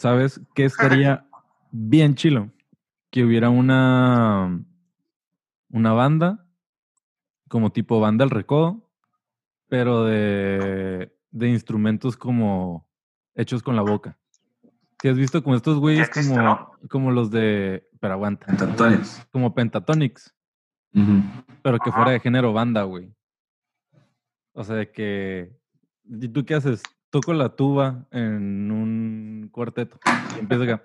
¿sabes qué estaría bien chilo? Que hubiera una, una banda, como tipo banda El Recodo, pero de, de instrumentos como hechos con la boca. Si has visto como estos güeyes existe, como, ¿no? como los de. Pero aguanta. Pentatonics. Como Pentatonics, pero que fuera de género banda, güey. O sea, de que. ¿Y tú qué haces? Toco la tuba en un cuarteto. Y empieza acá.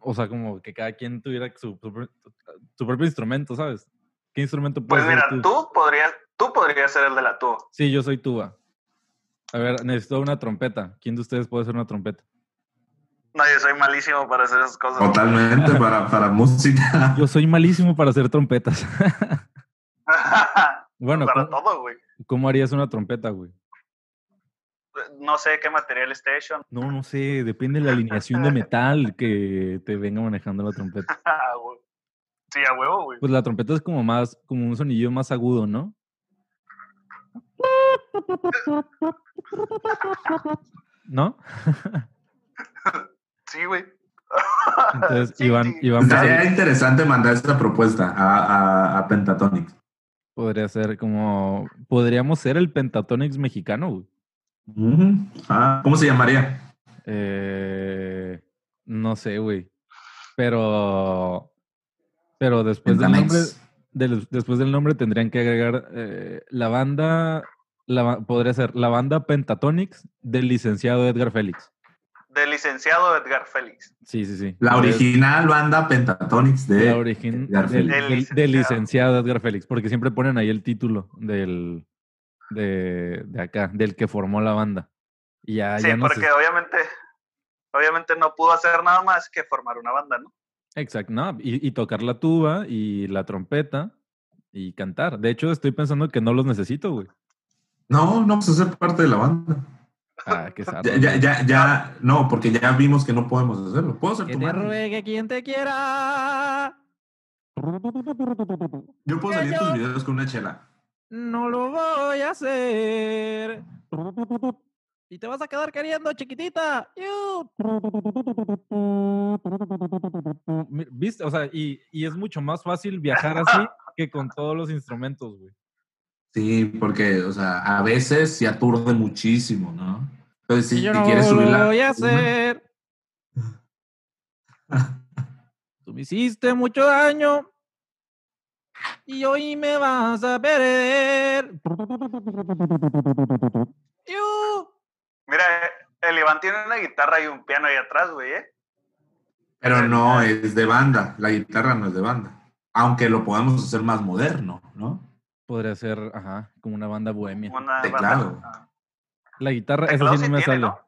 O sea, como que cada quien tuviera su, su su propio instrumento, ¿sabes? ¿Qué instrumento Pues puedes mira, ser tú podrías, tú podrías ser el de la tuba. Sí, yo soy tuba. A ver, necesito una trompeta. ¿Quién de ustedes puede hacer una trompeta? No, yo soy malísimo para hacer esas cosas. Totalmente para, para música. Yo soy malísimo para hacer trompetas. bueno, para ¿cómo, todo, güey. cómo harías una trompeta, güey? No sé qué material esté hecho. No, no sé, depende de la alineación de metal que te venga manejando la trompeta. Ah, sí, a huevo, güey. Pues la trompeta es como más, como un sonillo más agudo, ¿no? ¿No? Sí, güey. Entonces, Sí, Iván, sí. Iván va a Estaría ser- interesante mandar esa propuesta a, a, podría ser como, podríamos ser el Pentatonix mexicano, güey. Ah, ¿Cómo se llamaría? Eh, no sé, güey. Pero, pero después del nombre, del- después del nombre tendrían que agregar eh, la banda, la, podría ser la banda Pentatonix del licenciado Edgar Félix. Del licenciado Edgar Félix. Sí, sí, sí. La original banda Pentatonics de... La origen Edgar del, Félix. del- licenciado. Edgar Félix, porque siempre ponen ahí el título del, de, de acá, del que formó la banda. Y ya, sí, ya no sé- porque obviamente, obviamente no pudo hacer nada más que formar una banda, ¿no? Exacto, no, y, y tocar la tuba y la trompeta y cantar. De hecho, estoy pensando que no los necesito, güey. No, no a ser parte de la banda. Ah, qué Ya, ya, ya, ya, no, porque ya vimos que no podemos hacerlo. Puedo ser Que tu te ruegue quien te quiera. Yo puedo que salir tus videos con una chela. No lo voy a hacer. Y te vas a quedar queriendo, chiquitita. ¿Viste? O sea, y, y es mucho más fácil viajar así que con todos los instrumentos, güey. Sí, porque, o sea, a veces se aturde muchísimo, ¿no? Entonces, si, yo si no quieres lo subirla. voy a hacer. Tú me hiciste mucho daño y hoy me vas a perder. Mira, el Iván tiene una guitarra y un piano ahí atrás, güey, ¿eh? Pero no es de banda. La guitarra no es de banda. Aunque lo podamos hacer más moderno, ¿no? Podría ser, ajá, como una banda bohemia. Una Teclado. banda- La guitarra, esa sí no sí me tiene, sale. ¿no?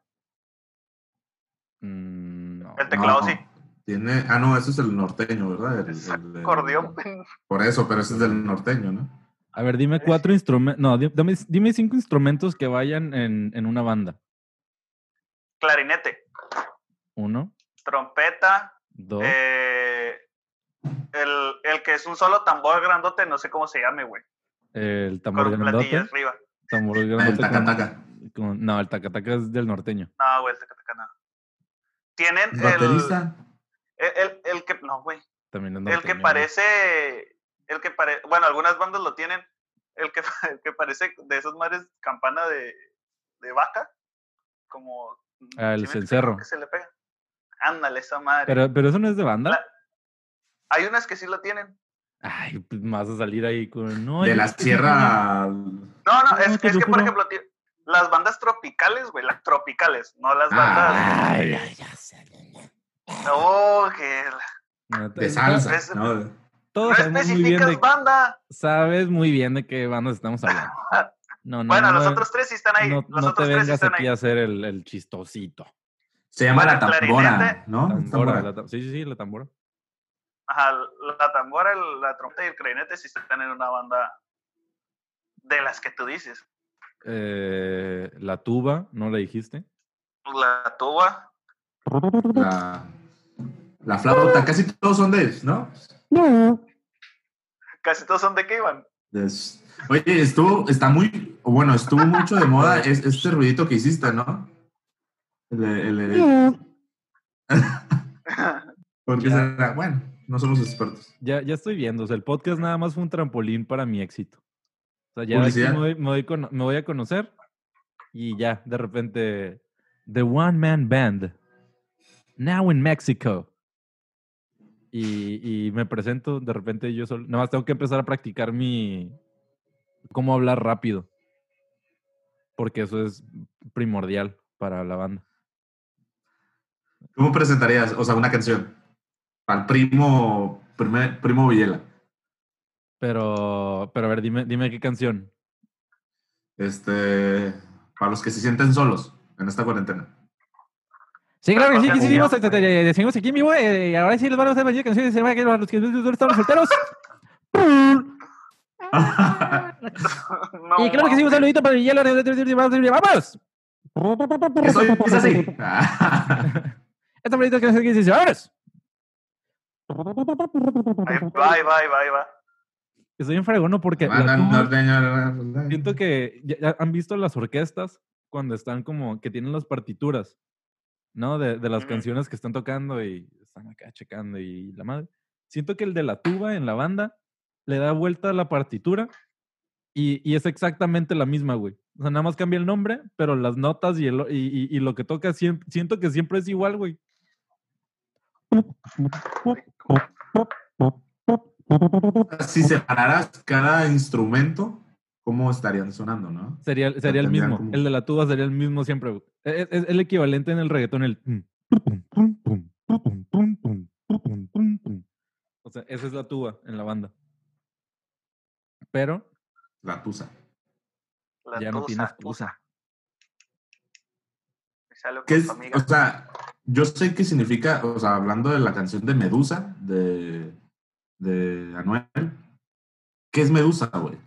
Mm, no. El teclado No, sí. Tiene, ah, no, ese es el norteño, ¿verdad? El- Es el- el- acordeón. Por eso, pero ese es del norteño, ¿no? A ver, dime cuatro instrumentos. No, dame, dime cinco instrumentos que vayan en, en una banda. Clarinete, Uno, trompeta, dos, eh, el, el que es un solo tambor grandote, no sé cómo se llame, güey. El tambor Con grandote. arriba. Tambor El grandote con- taca-taca. con- no, el tacataca es del norteño. No, güey, el taca-taca no. Tienen el, el, el, el que, no, güey, También es el que parece, el que parece, bueno, algunas bandas lo tienen, el que, el que parece de esas madres campana de, de vaca, como... Ah, el cencerro. Que se le pega. Ándale, esa madre. Pero, pero eso no es de banda. La- Hay unas que sí lo tienen. Ay, pues me vas a salir ahí con. No, De la sierra. No, no, No, es, que, por ejemplo, las bandas tropicales, güey, las tropicales, no las bandas... Ay, ay, ya sé. No, que... la- No te- De salsa. Es- ¿no? No Todos sabemos muy bien especificas de. banda. Sabes muy bien de qué bandas estamos hablando. No, no, bueno, no, los otros tres sí están ahí. no, los no te otros tres sí vengas están aquí ahí. a hacer el, el chistosito. Se llama Bueno, la tambora. ¿no? Tambora, Tambora. la tam- sí, sí, sí, la tambora. Ajá, la tambora, el- la trompeta y el clarinete sí están en una banda de las que tú dices. Eh, la tuba, ¿no la dijiste? La tuba. La, la flauta. Casi todos son de ellos, ¿no? Casi todos son de qué iban. Es- Oye, estuvo, está muy, bueno, estuvo mucho de moda es- este ruidito que hiciste, ¿no? El, el- el- ¿Por qué Ya. será? Bueno, no somos expertos. Ya, ya estoy viendo. O sea, el podcast nada más fue un trampolín para mi éxito. O sea, ya aquí me voy, me voy cono- me voy a conocer y ya, de repente, The One Man Band, now in Mexico. Y, y me presento, de repente yo solo, nada más tengo que empezar a practicar mi, cómo hablar rápido. Porque eso es primordial para la banda. ¿Cómo presentarías, o sea, una canción? Al primo, primer- primo Villela. Pero, pero a ver, dime, dime qué canción. Este, para los que se sienten solos en esta cuarentena. Sí, claro que sí, sí, seguimos, este, seguimos aquí en vivo. eh, y ahora sí les vamos a hacer canciones de que los que están los solteros. Y claro que sí, un saludito para Villela. ¡Vamos! Eso es así. Esta bonita canción que dice, ¡vámonos! Ahí va, ahí va, ahí va, ahí va. Estoy en fregono porque la Banda tuba- siento que ya, ya han visto las orquestas cuando están como que tienen las partituras, ¿no? De, de las canciones que están tocando y están acá checando y la madre. Siento que el de la tuba en la banda le da vuelta a la partitura y, y es exactamente la misma, güey. O sea, nada más cambia el nombre, pero las notas y, el, y, y- y lo que toca siento que siempre es igual, güey. Si separaras cada instrumento, ¿cómo estarían sonando, no? Sería, sería el mismo. como- El de la tuba sería el mismo siempre. Es, es el equivalente en el reggaetón, el... O sea, esa es la tuba en la banda. Pero La tusa. La ya no tienes tusa. tusa. O sea, yo sé qué significa, o sea, hablando de la canción de Medusa, de, de Anuel. ¿Qué es Medusa, güey?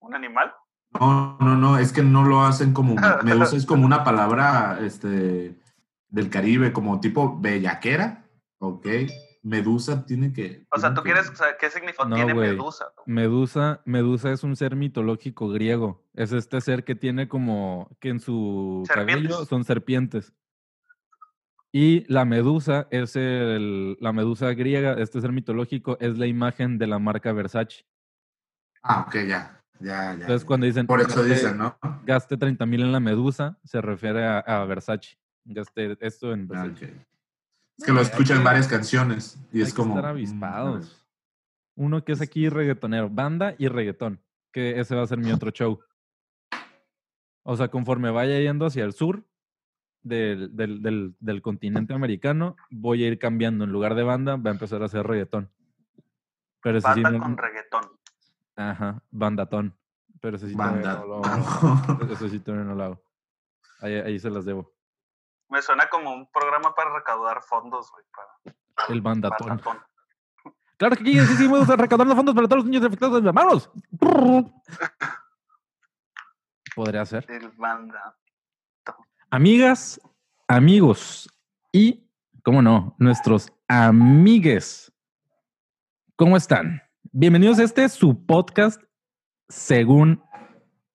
¿Un animal? No, no, no, es que no lo hacen como. Medusa es como una palabra este, del Caribe, como tipo bellaquera, ¿ok? Medusa tiene que. O sea, ¿tú que- quieres saber qué significado No, tiene. Medusa? Medusa, Medusa es un ser mitológico griego. Es este ser que tiene como que en su cabello son serpientes. Y la medusa es el, la medusa griega, este ser mitológico, es la imagen de la marca Versace. Ah, ok, ya. Ya, ya. Entonces ya. cuando dicen Por eso gaste- dicen, ¿no? gaste 30 mil en la medusa, se refiere a, a Versace. Gaste esto en Ah, Versace. ok. Es que lo escuchan que- varias canciones y Hay es que como. estar mm, avispados. Uno que es aquí reggaetonero, banda y reggaetón, que ese va a ser mi otro show. O sea, conforme vaya yendo hacia el sur del, del, del, del continente americano, voy a ir cambiando. En lugar de banda, va a empezar a hacer reggaetón. Pero ese sí Banda no- con reggaetón. Ajá, bandatón. Pero ese sí Banda. no lo- ese sí todavía no lo hago. Ahí, ahí se las debo. Me suena como un programa para recaudar fondos, güey. Para El bandatón. Bandatón. Claro que aquí sí seguimos recaudando fondos para todos los niños afectados de manos. Podría ser. El banda. Amigas, amigos y, cómo no, nuestros amigues. ¿Cómo están? Bienvenidos a este su podcast según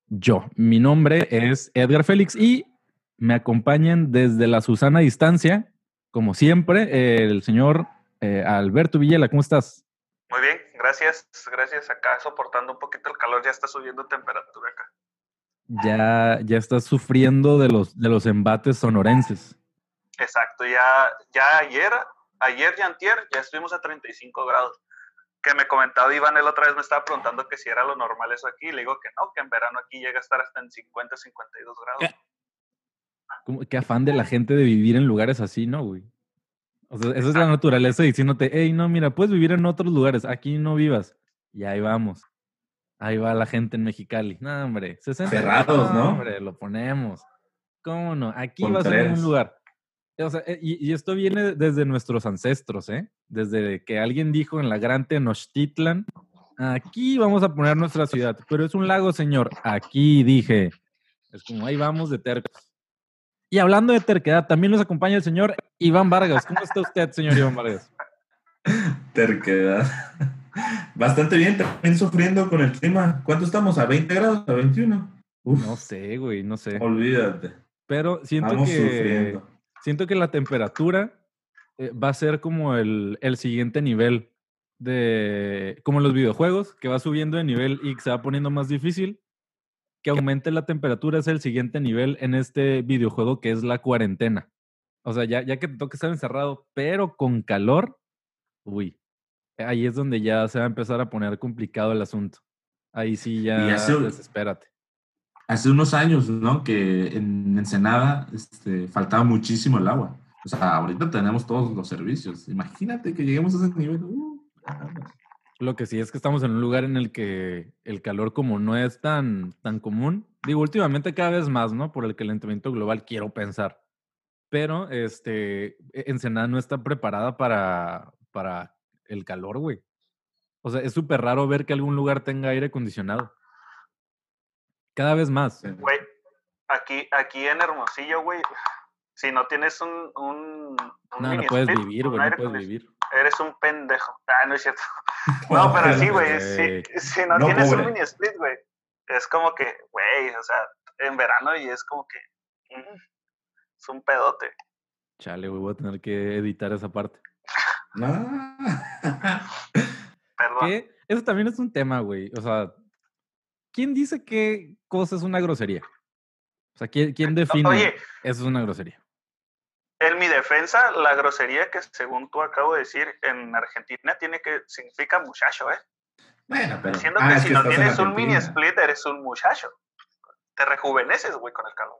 yo. Mi nombre es Edgar Félix y me acompañan desde la Susana distancia, como siempre, el señor eh, Alberto Villela. ¿Cómo estás? Muy bien, gracias. Gracias. Acá soportando un poquito el calor, ya está subiendo temperatura acá. Ya, ya estás sufriendo de los, de los embates sonorenses. Exacto, ya, ya ayer, ayer y antier, ya estuvimos a 35 grados. Que me comentaba Iván, él otra vez me estaba preguntando que si era lo normal eso aquí. Le digo que no, que en verano aquí llega a estar hasta en 50, 52 grados. ¿Qué? Afán de la gente de vivir en lugares así, ¿no, güey? O sea, esa es la naturaleza diciéndote, hey, no, mira, puedes vivir en otros lugares, aquí no vivas. Y ahí vamos. Ahí va la gente en Mexicali. No, hombre, 60 Ferrados, ¿no? Hombre, lo ponemos. ¿Cómo no? Aquí va a ser un lugar. O sea, eh, y, y esto viene desde nuestros ancestros, ¿eh? Desde que alguien dijo en la gran Tenochtitlan, aquí vamos a poner nuestra ciudad, pero es un lago, señor. Aquí dije. Es como ahí vamos de tercos. Y hablando de terquedad, también nos acompaña el señor Iván Vargas. ¿Cómo está usted, señor Iván Vargas? Terquedad. Bastante bien, también sufriendo con el clima. ¿Cuánto estamos? ¿A 20 grados? ¿A 21? Uf, No sé, güey, no sé. olvídate. Pero siento Estamos que sufriendo. siento que la temperatura eh, va a ser como el, el siguiente nivel de como en los videojuegos, que va subiendo de nivel y se va poniendo más difícil. Que aumente la temperatura es el siguiente nivel en este videojuego que es la cuarentena. O sea, ya, ya que te toca estar encerrado, pero con calor, uy, ahí es donde ya se va a empezar a poner complicado el asunto. Ahí sí ya hace- desespérate. Hace unos años, ¿no? Que en Ensenada este, faltaba muchísimo el agua. O sea, ahorita tenemos todos los servicios. Imagínate que lleguemos a ese nivel. Uh, Lo que sí es que estamos en un lugar en el que el calor como no es tan, tan común. Digo, últimamente cada vez más, ¿no? Por el calentamiento global, quiero pensar. Pero, este, E- Ensenada no está preparada para, para el calor, güey. O sea, es súper raro ver que algún lugar tenga aire acondicionado. Cada vez más. Güey, aquí, aquí en Hermosillo, güey, si no tienes un, un, un No, no puedes vivir, güey, no puedes vivir. Eres un pendejo. Ah, no es cierto. No, pero sí, güey. Si, si no, No, tienes un mini split, güey, es como que, güey, o sea, en verano y es como que. mm, es un pedote. Chale, güey, voy a tener que editar esa parte. Ah. Perdón. Eso también es un tema, güey. O sea, ¿quién dice qué cosa es una grosería? O sea, ¿quién, quién define Oye, eso es una grosería? En mi defensa, la grosería que según tú acabo de decir en Argentina tiene que significa muchacho, ¿eh? Bueno, pero. Diciendo ah, que si no tienes un mini split, eres un muchacho. Te rejuveneces, güey, con el calor.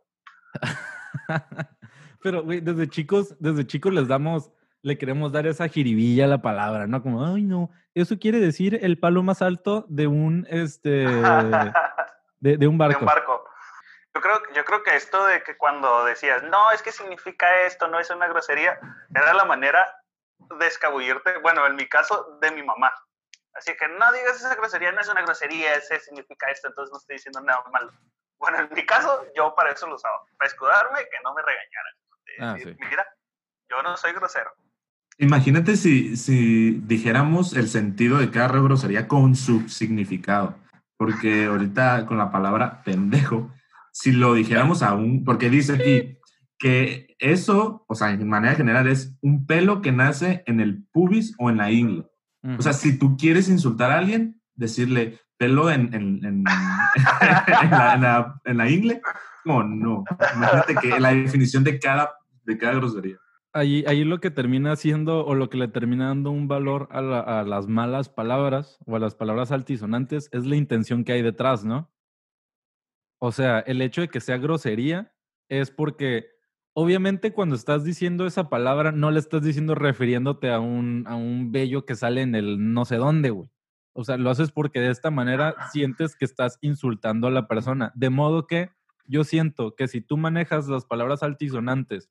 Pero, güey, desde chicos, desde chicos les damos, le queremos dar esa jiribilla a la palabra, ¿no? Como, ay, no, eso quiere decir el palo más alto de un, este, de, de un de barco. un barco. Yo creo, yo creo que esto de que cuando decías, no, es que significa esto, no es una grosería, era la manera de escabullirte, bueno, en mi caso, de mi mamá. Así que no digas esa grosería, no es una grosería, ese significa esto, entonces no estoy diciendo nada malo. Bueno, en mi caso, yo para eso lo usaba, para escudarme, que no me regañaran. De Ah, decir, sí. Mira, yo no soy grosero. Imagínate si, si dijéramos el sentido de cada grosería con su significado. Porque ahorita con la palabra pendejo, si lo dijéramos aún, porque dice aquí que eso, o sea, en manera general, es un pelo que nace en el pubis o en la ingle. O sea, si tú quieres insultar a alguien, decirle pelo en, en, en, en la, ingle, no, no. Imagínate que la definición de cada, de cada grosería. ahí, ahí lo que termina haciendo o lo que le termina dando un valor a, la- a las malas palabras o a las palabras altisonantes es la intención que hay detrás, ¿no? O sea, el hecho de que sea grosería es porque obviamente cuando estás diciendo esa palabra no le estás diciendo refiriéndote a un, a un vello que sale en el no sé dónde, güey. O sea, lo haces porque de esta manera sientes que estás insultando a la persona. De modo que yo siento que si tú manejas las palabras altisonantes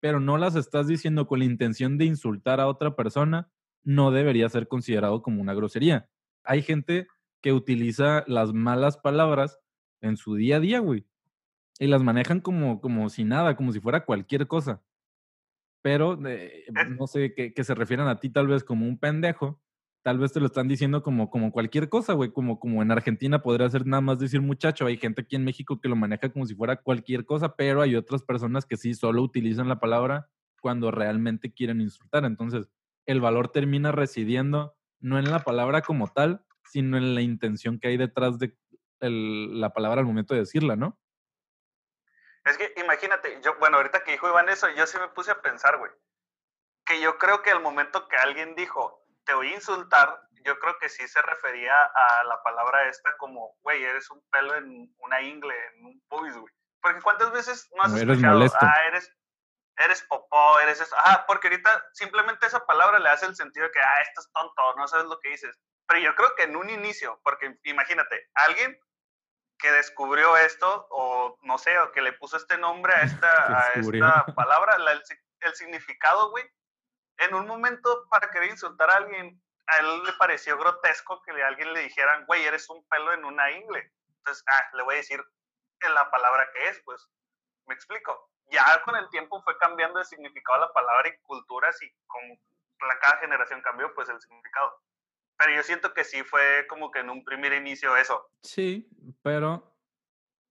pero no las estás diciendo con la intención de insultar a otra persona, no debería ser considerado como una grosería. Hay gente que utiliza las malas palabras en su día a día, güey. Y las manejan como, como si nada, como si fuera cualquier cosa. Pero, eh, no sé, que, que se refieran a ti tal vez como un pendejo, tal vez te lo están diciendo como, como cualquier cosa, güey. Como, como en Argentina podría ser nada más decir muchacho. Hay gente aquí en México que lo maneja como si fuera cualquier cosa, pero hay otras personas que sí solo utilizan la palabra cuando realmente quieren insultar. Entonces, el valor termina residiendo no en la palabra como tal, sino en la intención que hay detrás de el- la palabra al momento de decirla, ¿no? Es que imagínate, yo, bueno, ahorita que dijo Iván eso, yo sí me puse a pensar, güey, que yo creo que al momento que alguien dijo, te voy a insultar, yo creo que sí se refería a la palabra esta como, güey, eres un pelo en una ingle, en un pubis, güey. Porque cuántas veces no has escuchado, ah, eres, eres popó, eres eso. Ah, porque ahorita simplemente esa palabra le hace el sentido de que, ah, esto es tonto, no sabes lo que dices. Pero yo creo que en un inicio, porque imagínate, alguien que descubrió esto, o no sé, o que le puso este nombre a esta, a esta palabra, la- el, el significado, güey, en un momento para querer insultar a alguien, a él le pareció grotesco que a alguien le dijeran, güey, eres un pelo en una ingle. Entonces, ah, le voy a decir en la palabra que es, pues, me explico. Ya con el tiempo fue cambiando de significado la palabra y culturas y como la, cada generación cambió, pues, el significado. Pero yo siento que sí fue como que en un primer inicio eso. Sí, pero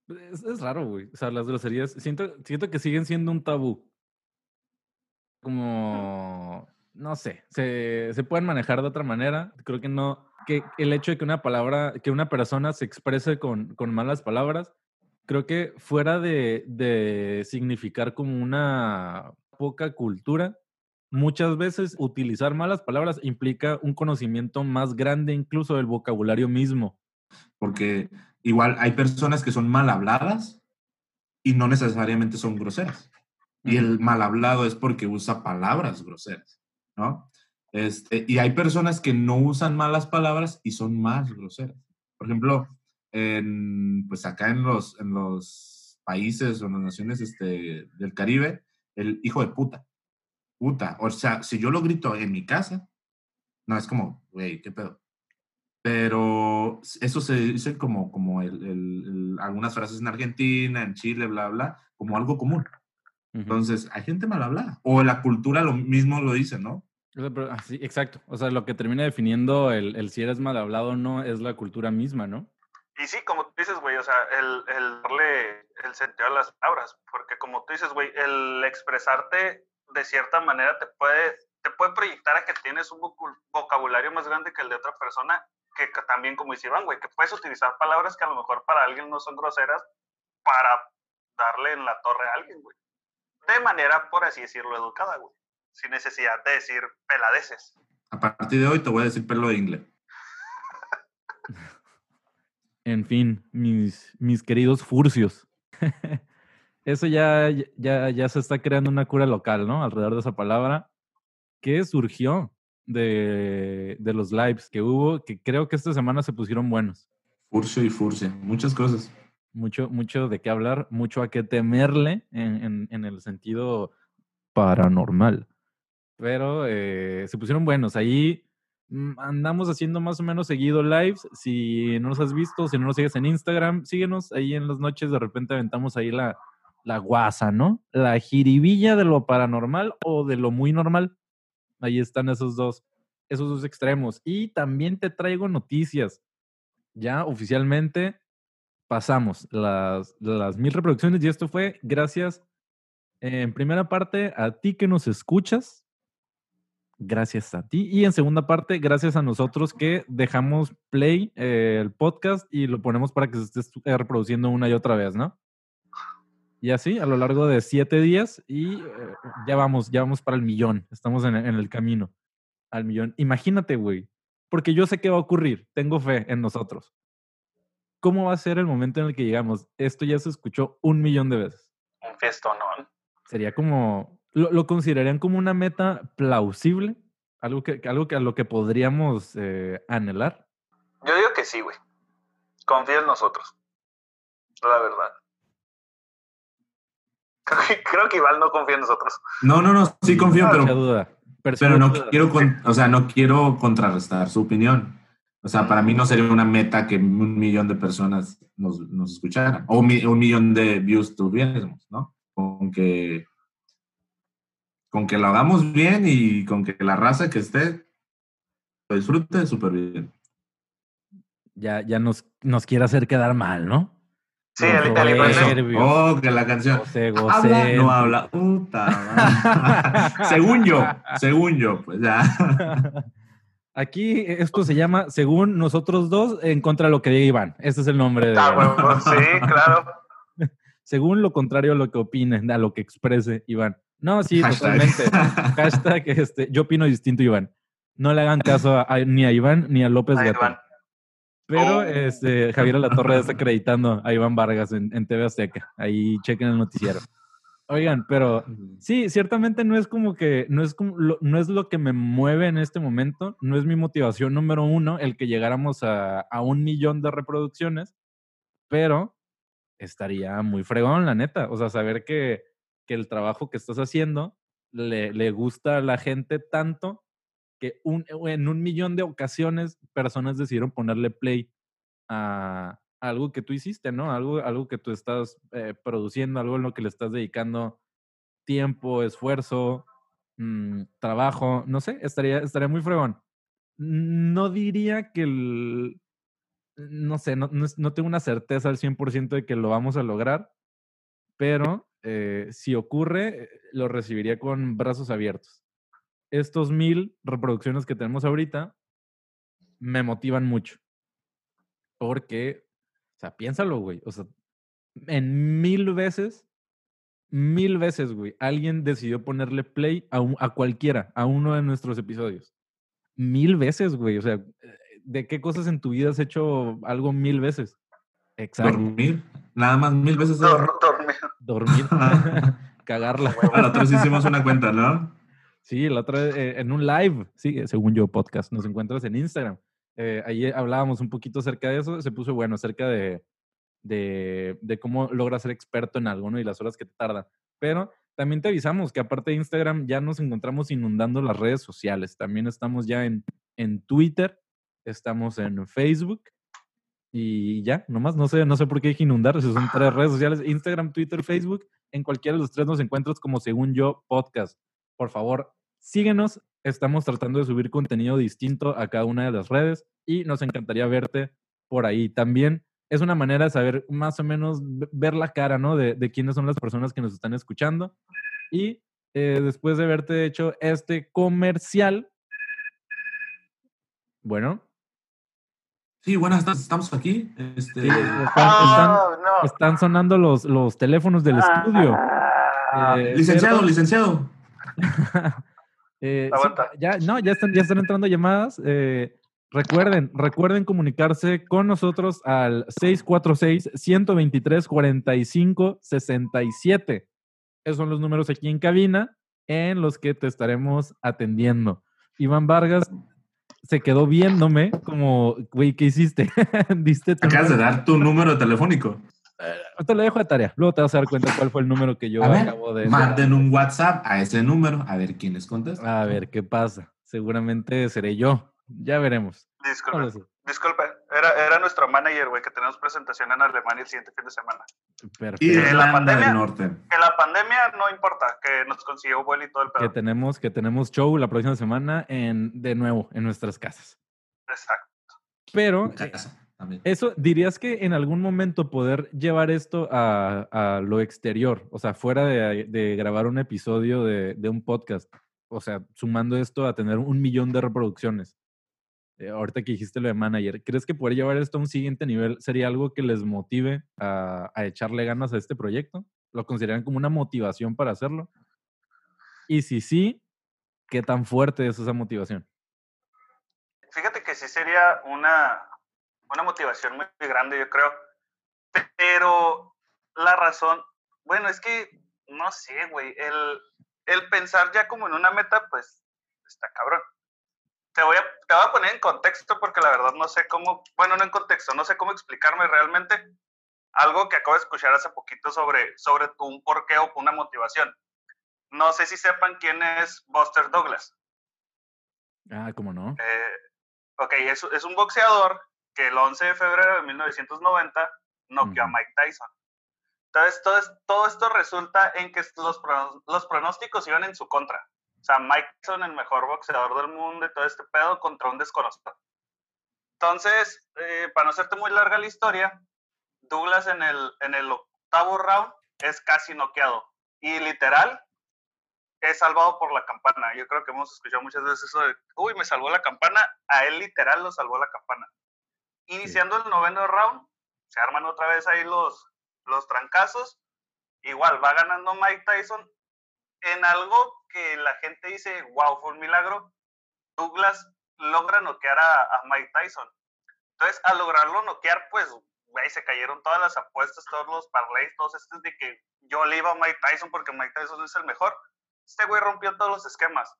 es, es raro, güey. O sea, las groserías, siento, siento que siguen siendo un tabú. Como, no sé, se, se pueden manejar de otra manera. Creo que no, que el hecho de que una palabra, que una persona se exprese con, con malas palabras, creo que fuera de, de significar como una poca cultura, muchas veces utilizar malas palabras implica un conocimiento más grande incluso del vocabulario mismo. Porque igual hay personas que son mal habladas y no necesariamente son groseras. Y el mal hablado es porque usa palabras groseras, ¿no? Este, y hay personas que no usan malas palabras y son más groseras. Por ejemplo, en, pues acá en los, en los países o en las naciones este, del Caribe, el hijo de puta. Puta. O sea, si yo lo grito en mi casa, no, es como, güey, qué pedo. Pero eso se dice como, como el, el, algunas frases en Argentina, en Chile, bla, bla, como algo común. Entonces, hay gente mal hablada. O la cultura lo mismo lo dice, ¿no? Sí, exacto. O sea, lo que termina definiendo el, el si eres mal hablado o no es la cultura misma, ¿no? Y sí, como tú dices, güey, o sea, el, el darle el sentido a las palabras, porque como tú dices, güey, el expresarte de cierta manera te puede, te puede proyectar a que tienes un vocabulario más grande que el de otra persona, que, también, como dice Iván, güey, que puedes utilizar palabras que a lo mejor para alguien no son groseras para darle en la torre a alguien, güey. De manera, por así decirlo, educada, güey. Sin necesidad de decir peladeces. A partir de hoy te voy a decir pelo de inglés. En fin, mis, mis queridos furcios. Eso ya, ya, ya se está creando una cura local, ¿no? Alrededor de esa palabra. ¿Qué surgió de, de los lives que hubo? Que creo que esta semana se pusieron buenos. Furcio y furcia, muchas cosas. Mucho, mucho de qué hablar, mucho a qué temerle en, en, en el sentido paranormal. Pero eh, se pusieron buenos. Ahí Mm, andamos haciendo más o menos seguido lives. Si no nos has visto, si no nos sigues en Instagram, síguenos ahí en las noches. De repente aventamos ahí la, la guasa, ¿no? La jiribilla de lo paranormal o de lo muy normal. Ahí están esos dos, esos dos extremos. Y también te traigo noticias. Ya oficialmente pasamos las, las mil reproducciones y esto fue gracias en primera parte a ti que nos escuchas, gracias a ti. Y en segunda parte, gracias a nosotros que dejamos play eh, el podcast y lo ponemos para que se esté reproduciendo una y otra vez, ¿no? Y así, a lo largo de siete días y eh, ya vamos, ya vamos para el millón. Estamos en, en el camino al millón. Imagínate, güey, porque yo sé qué va a ocurrir. Tengo fe en nosotros. ¿Cómo va a ser el momento en el que llegamos? Esto ya se escuchó un millón de veces. Un festón, ¿no? Sería como ¿Lo, considerarían como una meta plausible? ¿Algo que, algo que a lo que podríamos eh, anhelar? Yo digo que sí, güey. Confía en nosotros. La verdad. Creo que, Iván no confía en nosotros. No, no, no, sí confío, pero, duda. pero no quiero, o sea, no quiero contrarrestar su opinión. O sea, para mí no sería una meta que un millón de personas nos, nos escucharan o un, un millón de views tuviéramos, ¿no? Con que con que lo hagamos bien y con que la raza que esté lo disfrute súper bien. Ya, ya nos, nos quiere hacer quedar mal, ¿no? Sí, el, el, Oh, que la canción. Habla, no habla. Puta, según yo, según yo, pues ya. Aquí esto se llama, según nosotros dos, en contra de lo que diga Iván. Este es el nombre de. Ah, bueno, sí, claro. según lo contrario a lo que opine, a lo que exprese Iván. No, sí, totalmente. Hashtag, este, yo opino distinto, Iván. No le hagan caso ni a Iván ni a López Gato. Pero oh. este, Javier La Torre está acreditando a Iván Vargas en, en TV Azteca. Ahí chequen el noticiero. Oigan, pero sí, ciertamente no es como que, no es, como lo, no es lo que me mueve en este momento, no es mi motivación número uno el que llegáramos a, a un millón de reproducciones, pero estaría muy fregón, la neta. O sea, saber que que el trabajo que estás haciendo le, le gusta a la gente tanto que en un millón de ocasiones personas decidieron ponerle play a, algo que tú hiciste, ¿no? Algo, algo que tú estás eh, produciendo, algo en lo que le estás dedicando tiempo, esfuerzo, mm, trabajo, no sé, estaría, estaría muy fregón. no diría que el, no sé, no, no, tengo una certeza al 100% de que lo vamos a lograr, pero eh, si ocurre, eh, lo recibiría con brazos abiertos. Estos mil reproducciones que tenemos ahorita me motivan mucho. Porque, o sea, piénsalo, güey. O sea, en mil veces, mil veces, güey, alguien decidió ponerle play a, a cualquiera, a uno de nuestros episodios. Mil veces, güey. O sea, ¿de qué cosas en tu vida has hecho algo mil veces? Exacto. Dormir. Nada más mil veces. dormir. Dormir. Cagarla. Otra vez hicimos una cuenta, ¿no? Sí, la otra vez eh, en un live, sí, según yo, podcast. Nos encuentras en Instagram. Eh, ahí hablábamos un poquito acerca de eso. Se puso bueno, acerca de, de, de cómo logras ser experto en algo, ¿no? Y las horas que te tarda. Pero también te avisamos que aparte de Instagram ya nos encontramos inundando las redes sociales. También estamos ya en, en Twitter, estamos en Facebook y ya, nomás, no sé, no sé por qué hay que inundar, si son tres redes sociales, Instagram, Twitter, Facebook, en cualquiera de los tres nos encuentras como según yo podcast. Por favor, síguenos, estamos tratando de subir contenido distinto a cada una de las redes y nos encantaría verte por ahí. También es una manera de saber más o menos ver la cara, ¿no? De, de quiénes son las personas que nos están escuchando. Y eh, después de haberte hecho este comercial, bueno, Sí, buenas tardes, estamos aquí. Este... Ah, están, sonando los, los teléfonos del estudio. Ah. Eh, licenciado, licenciado. Eh, ya, no, ya están, ya están entrando llamadas. Eh, recuerden, recuerden comunicarse con nosotros al 646-123-4567. Esos son los números aquí en cabina en los que te estaremos atendiendo. Iván Vargas, se quedó viéndome como, güey, ¿qué hiciste? ¿Diste Acabas de dar tu número telefónico. Eh, te lo dejo de tarea. Luego te vas a dar cuenta cuál fue el número que yo acabo de. Manden un WhatsApp a ese número, a ver quién les contesta. A ver qué pasa. Seguramente seré yo. Ya veremos. Disculpe. Disculpe. Era, era nuestro manager, güey, que tenemos presentación en Alemania el siguiente fin de semana. Perfecto. Y en la pandemia, norte. Que la pandemia no importa, que nos consiguió vuelo y todo el pedo. Que tenemos, que tenemos show la próxima semana en, de nuevo en nuestras casas. Exacto. Pero eso, ¿dirías que en algún momento poder llevar esto a, a lo exterior, o sea, fuera de, de grabar un episodio de, de un podcast, o sea, sumando esto a tener un millón de reproducciones, eh, ahorita que dijiste lo de manager, ¿crees que poder llevar esto a un siguiente nivel sería algo que les motive a, echarle ganas a este proyecto? ¿Lo consideran como una motivación para hacerlo? Y si sí, ¿qué tan fuerte es esa motivación? Fíjate que sí sería una, una motivación muy grande, yo creo. Pero la razón, bueno, es que, no sé, güey, el, el pensar ya como en una meta, pues está cabrón te voy, a, te voy a poner en contexto porque la verdad no sé cómo, bueno, no en contexto, no sé cómo explicarme realmente algo que acabo de escuchar hace poquito sobre, sobre tu, un porqué o una motivación. No sé si sepan quién es Buster Douglas. Ah, ¿cómo no? Eh, ok, es, es, un boxeador que el 11 de febrero de 1990 noqueó a Mike Tyson. Entonces, todo, todo esto resulta en que los, los pronósticos iban en su contra. O sea, Mike Tyson, el mejor boxeador del mundo y todo este pedo contra un desconocido. Entonces, eh, para no hacerte muy larga la historia, Douglas en el, en el octavo round es casi noqueado. Y literal, es salvado por la campana. Yo creo que hemos escuchado muchas veces eso de, uy, me salvó la campana. A él literal lo salvó la campana. Iniciando el noveno round, se arman otra vez ahí los, los trancazos. Igual, va ganando Mike Tyson en algo que la gente dice, wow, fue un milagro, Douglas logra noquear a, Mike Tyson. Entonces, al lograrlo noquear, pues, güey, se cayeron todas las apuestas, todos los parlays, todos estos de que yo le iba a Mike Tyson porque Mike Tyson es el mejor. Este güey rompió todos los esquemas.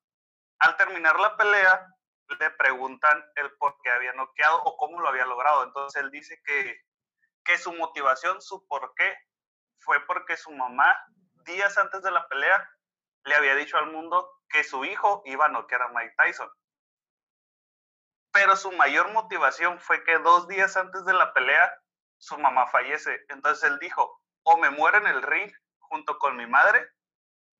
Al terminar la pelea, le preguntan el por qué había noqueado o cómo lo había logrado. Entonces, él dice que, que su motivación, su por qué, fue porque su mamá, días antes de la pelea, le había dicho al mundo que su hijo iba a noquear a Mike Tyson. Pero su mayor motivación fue que dos días antes de la pelea, su mamá fallece. Entonces él dijo, o me muero en el ring junto con mi madre,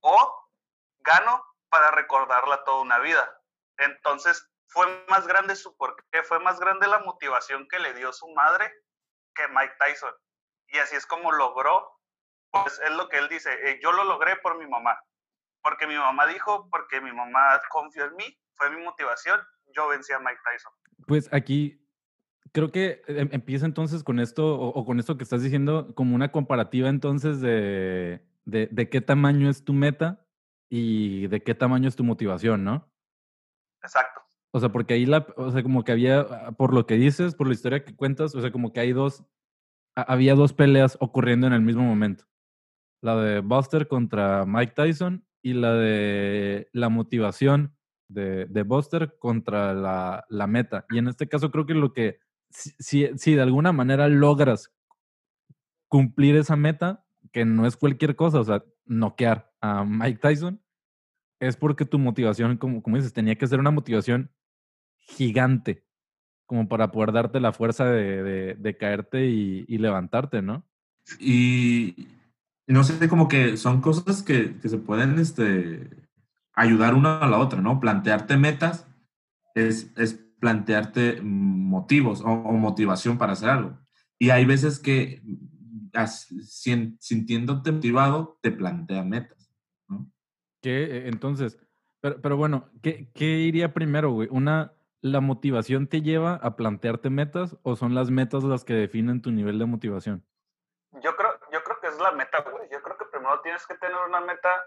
o gano para recordarla toda una vida. Entonces, fue más grande su porqué, fue más grande la motivación que le dio su madre que Mike Tyson. Y así es como logró, pues es lo que él dice, eh, yo lo logré por mi mamá, porque mi mamá dijo, porque mi mamá confió en mí, fue mi motivación, yo vencí a Mike Tyson. Pues aquí creo que em, empieza entonces con esto, o, con esto que estás diciendo, como una comparativa entonces de, de, qué tamaño es tu meta y de qué tamaño es tu motivación, ¿no? Exacto. O sea, porque ahí la, o sea, como que había, ah, por lo que dices, por la historia que cuentas, o sea, como que hay dos, había dos peleas ocurriendo en el mismo momento. La de Buster contra Mike Tyson y la de la motivación de, de Buster contra la, la, meta. Y en este caso creo que lo que, si, si de alguna manera logras cumplir esa meta, que no es cualquier cosa, o sea, noquear a Mike Tyson, es porque tu motivación, como, como dices, tenía que ser una motivación gigante como para poder darte la fuerza de, de, caerte y, y, levantarte, ¿no? Y no sé, como que son cosas que, que, se pueden este, ayudar una a la otra, ¿no? Plantearte metas es, es plantearte motivos o, motivación para hacer algo. Y hay veces que sintiéndote motivado te plantea metas, ¿no? Que entonces, pero, pero bueno, ¿qué, ¿qué iría primero, güey? Una ¿la motivación te lleva a plantearte metas o son las metas las que definen tu nivel de motivación? Yo creo, yo creo que es la meta, güey. Yo creo que primero tienes que tener una meta.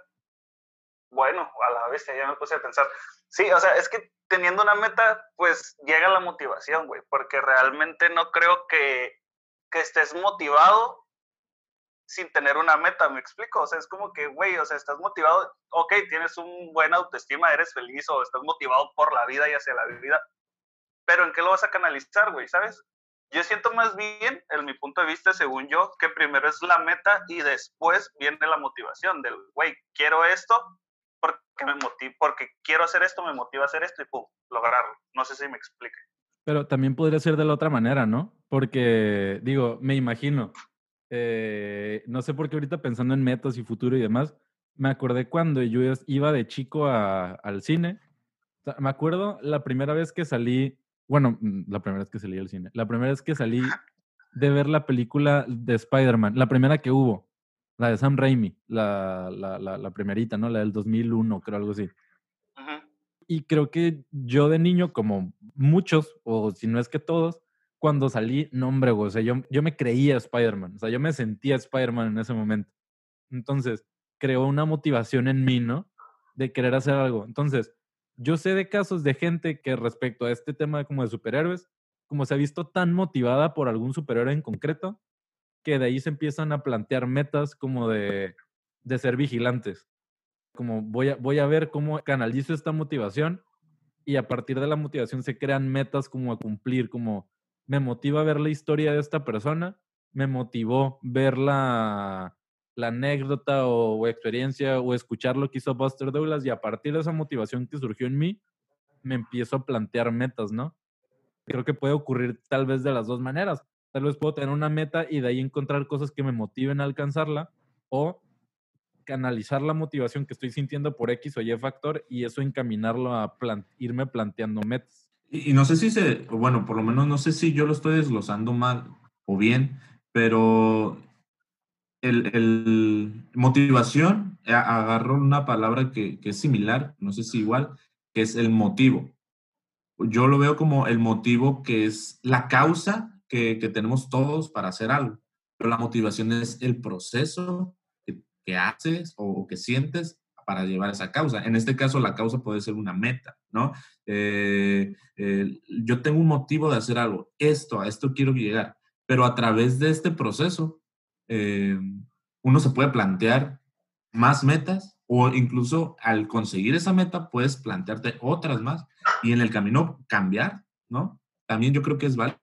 Bueno, a la vez ya me puse a pensar. Sí, o sea, es que teniendo una meta, pues llega la motivación, güey, porque realmente no creo que, que estés motivado sin tener una meta, me explico, o sea, es como que, güey, o sea, estás motivado, ok, tienes un buena autoestima, eres feliz o estás motivado por la vida y hacia la vida, pero ¿en qué lo vas a canalizar, güey, sabes? Yo siento más bien, en mi punto de vista, según yo, que primero es la meta y después viene la motivación del, güey, quiero esto porque me motiva, porque quiero hacer esto, me motiva a hacer esto y pum, lograrlo. No sé si me explique. Pero también podría ser de la otra manera, ¿no? Porque, digo, me imagino, eh, no sé por qué ahorita pensando en metas y futuro y demás, me acordé cuando yo iba de chico al cine. me acuerdo la primera vez que salí, bueno, mm, la primera vez que salí al cine, la primera vez que salí de ver la película de Spider-Man, la primera que hubo, la de Sam Raimi, la, la, la, primerita, ¿no? La del 2001, creo, algo así. Y creo que yo de niño, como muchos, o si no es que todos, cuando salí, no, hombre, güey, o sea, yo, yo me creía Spider-Man, o sea, yo me sentía Spider-Man en ese momento. Entonces, creó una motivación en mí, ¿no? De querer hacer algo. Entonces, yo sé de casos de gente que respecto a este tema como de superhéroes, como se ha visto tan motivada por algún superhéroe en concreto, que de ahí se empiezan a plantear metas como de, de ser vigilantes. Como voy a, voy a ver cómo canalizo esta motivación y a partir de la motivación se crean metas como a cumplir, como me motiva ver la historia de esta persona, me motivó ver la, anécdota o, experiencia o escuchar lo que hizo Buster Douglas y a partir de esa motivación que surgió en mí, me empiezo a plantear metas, ¿no? Creo que puede ocurrir tal vez de las dos maneras. Tal vez puedo tener una meta y de ahí encontrar cosas que me motiven a alcanzarla o canalizar la motivación que estoy sintiendo por X o Y factor y eso encaminarlo a irme planteando metas. Y, no sé si se, bueno, por lo menos no sé si yo lo estoy desglosando mal o bien, pero el, el motivación, eh, agarro una palabra que, que, es similar, no sé si igual, que es el motivo. Yo lo veo como el motivo que es la causa que, que tenemos todos para hacer algo, pero la motivación es el proceso que, que haces o que sientes para llevar esa causa. En este caso, la causa puede ser una meta, ¿no? Eh, yo tengo un motivo de hacer algo, esto, a esto quiero llegar, pero a través de este proceso, eh, uno se puede plantear más metas o incluso al conseguir esa meta puedes plantearte otras más y en el camino cambiar, ¿no? También yo creo que es válido.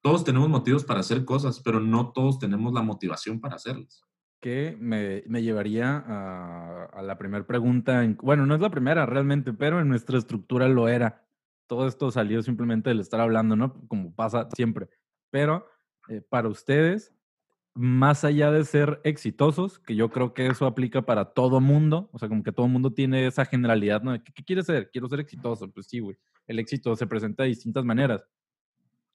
Todos tenemos motivos para hacer cosas, pero no todos tenemos la motivación para hacerlas que me, me llevaría a, a la primera pregunta. bueno, no es la primera realmente, pero en nuestra estructura lo era. Todo esto salió simplemente del estar hablando, ¿no? Como pasa siempre. Pero eh, para ustedes, más allá de ser exitosos, que yo creo que eso aplica para todo mundo, o sea, como que todo mundo tiene esa generalidad, ¿no? ¿Qué, qué quieres ser? Quiero ser exitoso, pues sí, güey. el éxito se presenta de distintas maneras.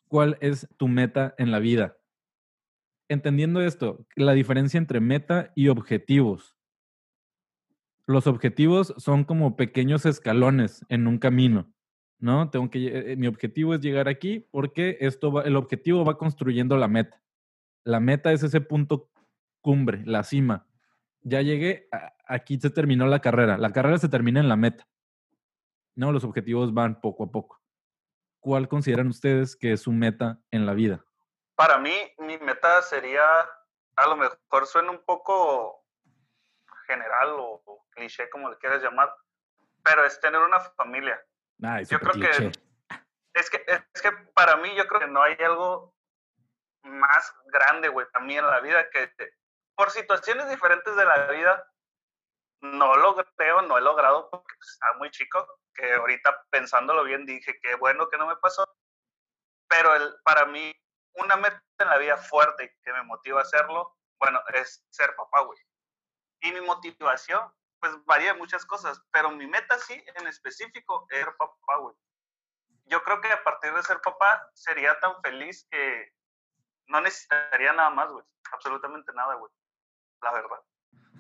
¿Cuál es tu meta en la vida? Entendiendo esto, la diferencia entre meta y objetivos. Los objetivos son como pequeños escalones en un camino, ¿no? Tengo que, eh, mi objetivo es llegar aquí porque esto el objetivo va construyendo la meta. La meta es ese punto cumbre, la cima. Ya llegué, aquí se terminó la carrera. La carrera se termina en la meta. No, los objetivos van poco a poco. ¿Cuál consideran ustedes que es su meta en la vida? Para mí, mi meta sería, a lo mejor suena un poco general o, cliché, como le quieras llamar, pero es tener una familia. yo creo que es, que es que para mí yo creo que no hay algo más grande, güey, también en la vida que por situaciones diferentes de la vida no lo creo, no he logrado porque estaba muy chico, que ahorita pensándolo bien dije que bueno que no me pasó, pero el, para mí una meta en la vida fuerte que me motiva a hacerlo, bueno, es ser papá, güey. Y mi motivación, pues varía muchas cosas, pero mi meta sí, en específico, es ser papá, güey. Yo creo que a partir de ser papá sería tan feliz que no necesitaría nada más, güey. Absolutamente nada, güey. La verdad.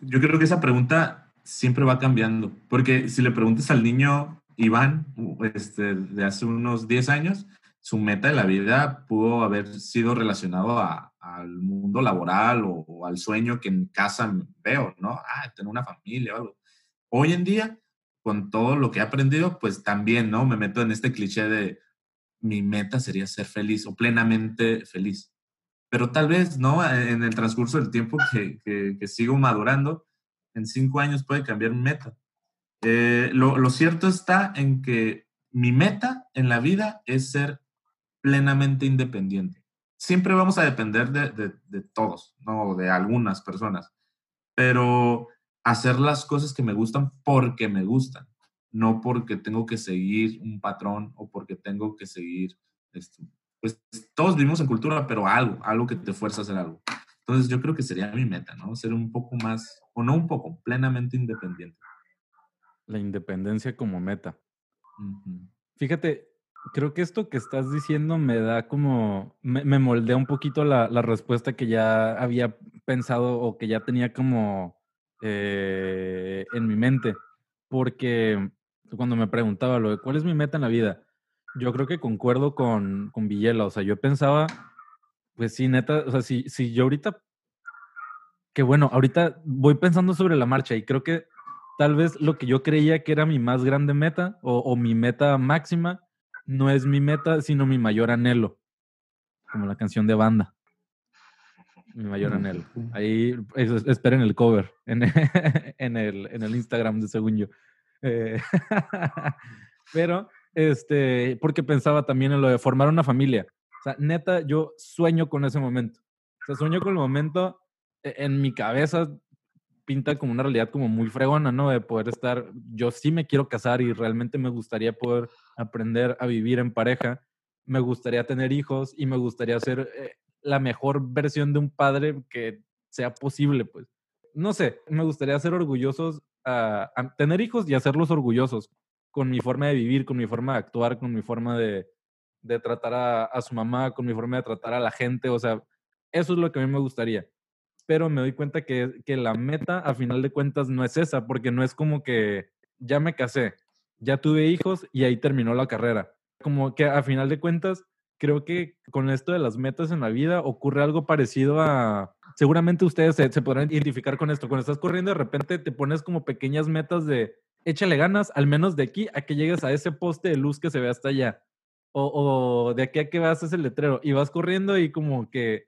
Yo creo que esa pregunta siempre va cambiando, porque si le preguntas al niño Iván, este, de hace unos 10 años, su meta de la vida pudo haber sido relacionado al mundo laboral o, al sueño que en casa veo, ¿no? Ah, tener una familia o algo. Hoy en día, con todo lo que he aprendido, pues también, ¿no? Me meto en este cliché de mi meta sería ser feliz o plenamente feliz. Pero tal vez, ¿no? En el transcurso del tiempo que, que, sigo madurando, en cinco años puede cambiar mi meta. Eh, lo, lo cierto está en que mi meta en la vida es ser plenamente independiente. Siempre vamos a depender de, de, todos, no de algunas personas, pero hacer las cosas que me gustan porque me gustan, no porque tengo que seguir un patrón o porque tengo que seguir, esto. pues todos vivimos en cultura, pero algo, algo que te fuerza a hacer algo. Entonces yo creo que sería mi meta, ¿no? Ser un poco más, o no un poco, plenamente independiente. La independencia como meta. Fíjate, creo que esto que estás diciendo me da como, me, moldea un poquito la, respuesta que ya había pensado o que ya tenía como eh, en mi mente, porque cuando me preguntaba lo de cuál es mi meta en la vida, yo creo que concuerdo con, con Villela, o sea, yo pensaba, pues sí, neta, o sea, si, si yo ahorita, que bueno, ahorita voy pensando sobre la marcha y creo que tal vez lo que yo creía que era mi más grande meta o, o mi meta máxima, no es mi meta, sino mi mayor anhelo. Como la canción de banda. Mi mayor anhelo. Ahí esperen el cover en, en, el, en el Instagram de según yo. Eh, pero, este, porque pensaba también en lo de formar una familia. O sea, neta, yo sueño con ese momento. O sea, sueño con el momento e, en mi cabeza pinta como una realidad como muy fregona, ¿no? De poder estar, yo sí me quiero casar y realmente me gustaría poder aprender a vivir en pareja, me gustaría tener hijos y me gustaría ser eh, la mejor versión de un padre que sea posible, pues. No sé, me gustaría ser orgullosos, a, tener hijos y hacerlos orgullosos con mi forma de vivir, con mi forma de actuar, con mi forma de, de tratar a su mamá, con mi forma de tratar a la gente, o sea, eso es lo que a mí me gustaría pero me doy cuenta que, que la meta a final de cuentas no es esa, porque no es como que ya me casé, ya tuve hijos y ahí terminó la carrera. Como que a final de cuentas, creo que con esto de las metas en la vida ocurre algo parecido a... Seguramente ustedes se, se podrán identificar con esto. Cuando estás corriendo, de repente te pones como pequeñas metas de échale ganas, al menos de aquí a que llegues a ese poste de luz que se ve hasta allá. O, o de aquí a que vas a ese letrero y vas corriendo y como que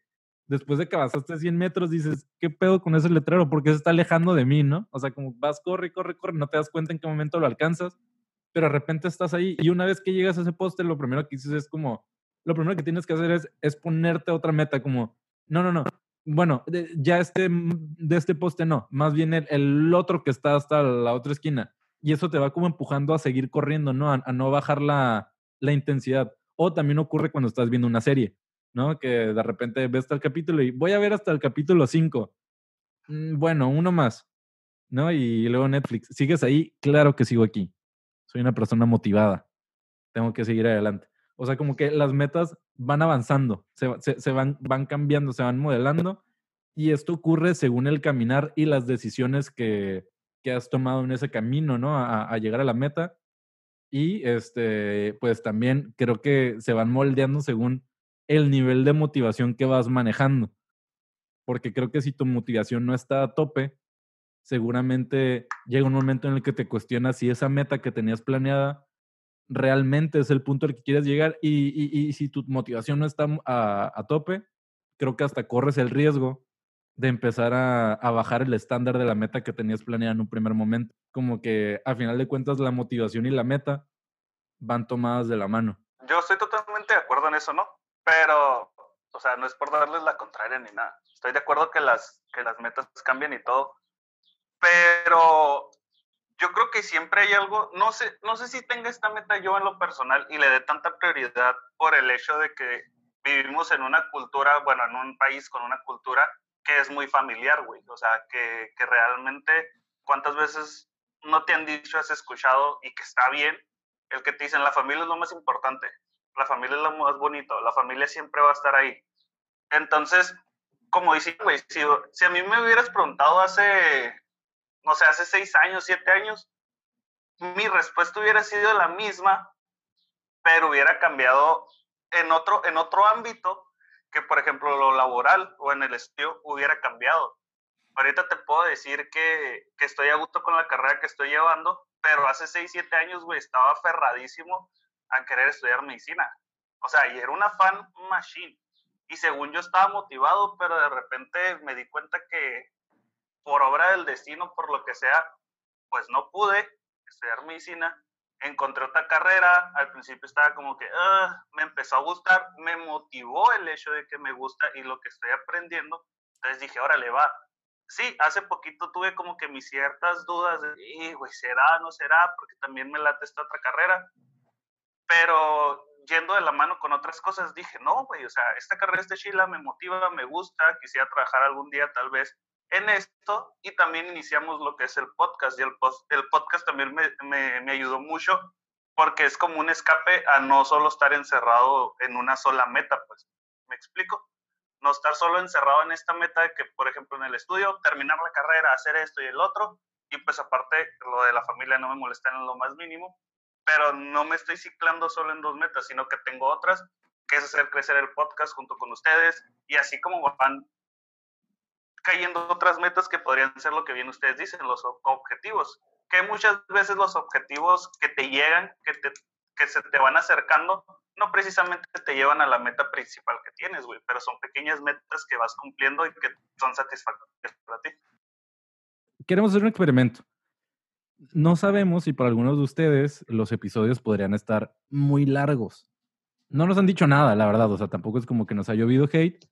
después de que avanzaste 100 metros, dices, ¿qué pedo con ese letrero? Porque se está alejando de mí, ¿no? O sea, como vas, corre, corre, corre, no te das cuenta en qué momento lo alcanzas, pero de repente estás ahí y una vez que llegas a ese poste, lo primero que dices es como, lo primero que tienes que hacer es, es ponerte otra meta, como, no, no, no, bueno, ya este, de este poste no, más bien el, otro que está hasta la otra esquina. Y eso te va como empujando a seguir corriendo, ¿no? A, a no bajar la, la intensidad. O también ocurre cuando estás viendo una serie ¿no? Que de repente ves hasta el capítulo y voy a ver hasta el capítulo 5. Mm, bueno, uno más, ¿no? Y luego Netflix, ¿sigues ahí? Claro que sigo aquí. Soy una persona motivada. tengo que seguir adelante. O sea, como que las metas van avanzando, se, van, van cambiando, se van modelando y esto ocurre según el caminar y las decisiones que, que has tomado en ese camino, ¿no? A, a, llegar a la meta. Y este, pues también creo que se van moldeando según el nivel de motivación que vas manejando. Porque creo que si tu motivación no está a tope, seguramente llega un momento en el que te cuestionas si esa meta que tenías planeada realmente es el punto al que quieres llegar y, si tu motivación no está a, tope, creo que hasta corres el riesgo de empezar a, bajar el estándar de la meta que tenías planeada en un primer momento. Como que a final de cuentas la motivación y la meta van tomadas de la mano. Yo estoy totalmente de acuerdo en eso, ¿no? Pero, o sea, no es por darles la contraria ni nada. Estoy de acuerdo que las, que las metas cambian y todo. Pero yo creo que siempre hay algo, no sé, no sé si tenga esta meta yo en lo personal y le dé tanta prioridad por el hecho de que vivimos en una cultura, bueno, en un país con una cultura que es muy familiar, güey. O sea, que, que realmente, ¿cuántas veces no te han dicho, has escuchado y que está bien? El que te dicen, la familia es lo más importante, la familia es lo más bonito, la familia siempre va a estar ahí. Entonces, como dice, güey, si, si a mí me hubieras preguntado hace no sé, hace seis años, siete años, mi respuesta hubiera sido la misma, pero hubiera cambiado en otro, en otro ámbito que, por ejemplo, lo laboral o en el estudio hubiera cambiado. Ahorita te puedo decir que, que estoy a gusto con la carrera que estoy llevando, pero hace seis, siete años, güey, estaba aferradísimo a querer estudiar medicina. O sea, y era una fan machine. Y según yo estaba motivado, pero de repente me di cuenta que, por obra del destino, por lo que sea, pues no pude estudiar medicina. Encontré otra carrera, al principio estaba como que ah", me empezó a gustar, me motivó el hecho de que me gusta y lo que estoy aprendiendo. Entonces dije, órale, va. Sí, hace poquito tuve como que mis ciertas dudas de, güey, ¿será, no será? Porque también me late esta otra carrera. Pero yendo de la mano con otras cosas, dije, no, güey, o sea, esta carrera de Chila me motiva, me gusta, quisiera trabajar algún día tal vez en esto y también iniciamos lo que es el podcast y el, el podcast también me, me, me, ayudó mucho porque es como un escape a no solo estar encerrado en una sola meta, pues, ¿me explico? No estar solo encerrado en esta meta de que, por ejemplo, en el estudio, terminar la carrera, hacer esto y el otro, y pues aparte lo de la familia no me molesta en lo más mínimo, pero no me estoy ciclando solo en dos metas, sino que tengo otras, que es hacer crecer el podcast junto con ustedes, y así como van cayendo otras metas que podrían ser lo que bien ustedes dicen, los objetivos. Que muchas veces los objetivos que te llegan, que, te, que se te van acercando, no precisamente te llevan a la meta principal que tienes, güey, pero son pequeñas metas que vas cumpliendo y que son satisfactorias para ti. Queremos hacer un experimento. No sabemos si para algunos de ustedes los episodios podrían estar muy largos. No nos han dicho nada, la verdad, o sea, tampoco es como que nos ha llovido hate,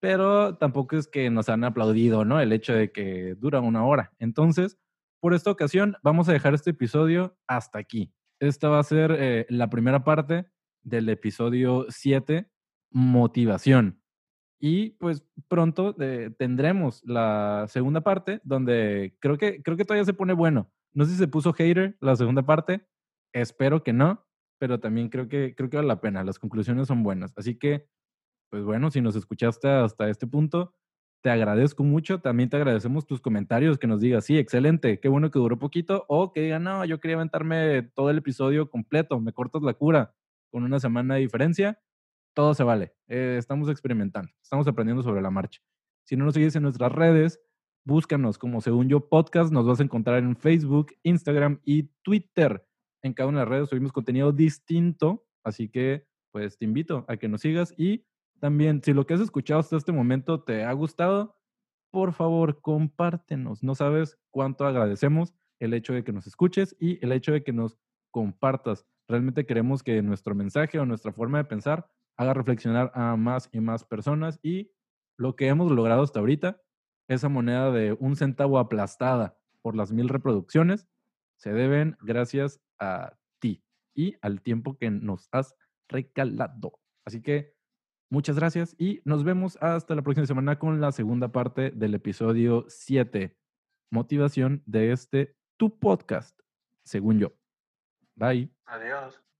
pero tampoco es que nos han aplaudido, ¿no? El hecho de que dura una hora. Entonces, por esta ocasión, vamos a dejar este episodio hasta aquí. Esta va a ser eh, la primera parte del episodio 7, motivación. Y pues pronto eh, tendremos la segunda parte, donde creo que, creo que todavía se pone bueno. No sé si se puso hater la segunda parte, espero que no, pero también creo que, creo que vale la pena. Las conclusiones son buenas. Así que pues bueno, si nos escuchaste hasta este punto, te agradezco mucho. También te agradecemos tus comentarios, que nos digas, sí, excelente, qué bueno que duró poquito, o que digan, no, yo quería aventarme todo el episodio completo, me cortas la cura con una semana de diferencia. Todo se vale. Eh, estamos experimentando, estamos aprendiendo sobre la marcha. Si no nos sigues en nuestras redes, búscanos como Según Yo Podcast. Nos vas a encontrar en Facebook, Instagram y Twitter. En cada una de las redes subimos contenido distinto, así que pues te invito a que nos sigas y también, si lo que has escuchado hasta este momento te ha gustado, por favor, compártenos. No sabes cuánto agradecemos el hecho de que nos escuches y el hecho de que nos compartas. Realmente queremos que nuestro mensaje o nuestra forma de pensar haga reflexionar a más y más personas y lo que hemos logrado hasta ahorita, esa moneda de un centavo aplastada por las mil reproducciones, se deben gracias a ti y al tiempo que nos has recalado. Así que Muchas gracias y nos vemos hasta la próxima semana con la segunda parte del episodio 7, motivación de este tu podcast, según yo. Bye. Adiós.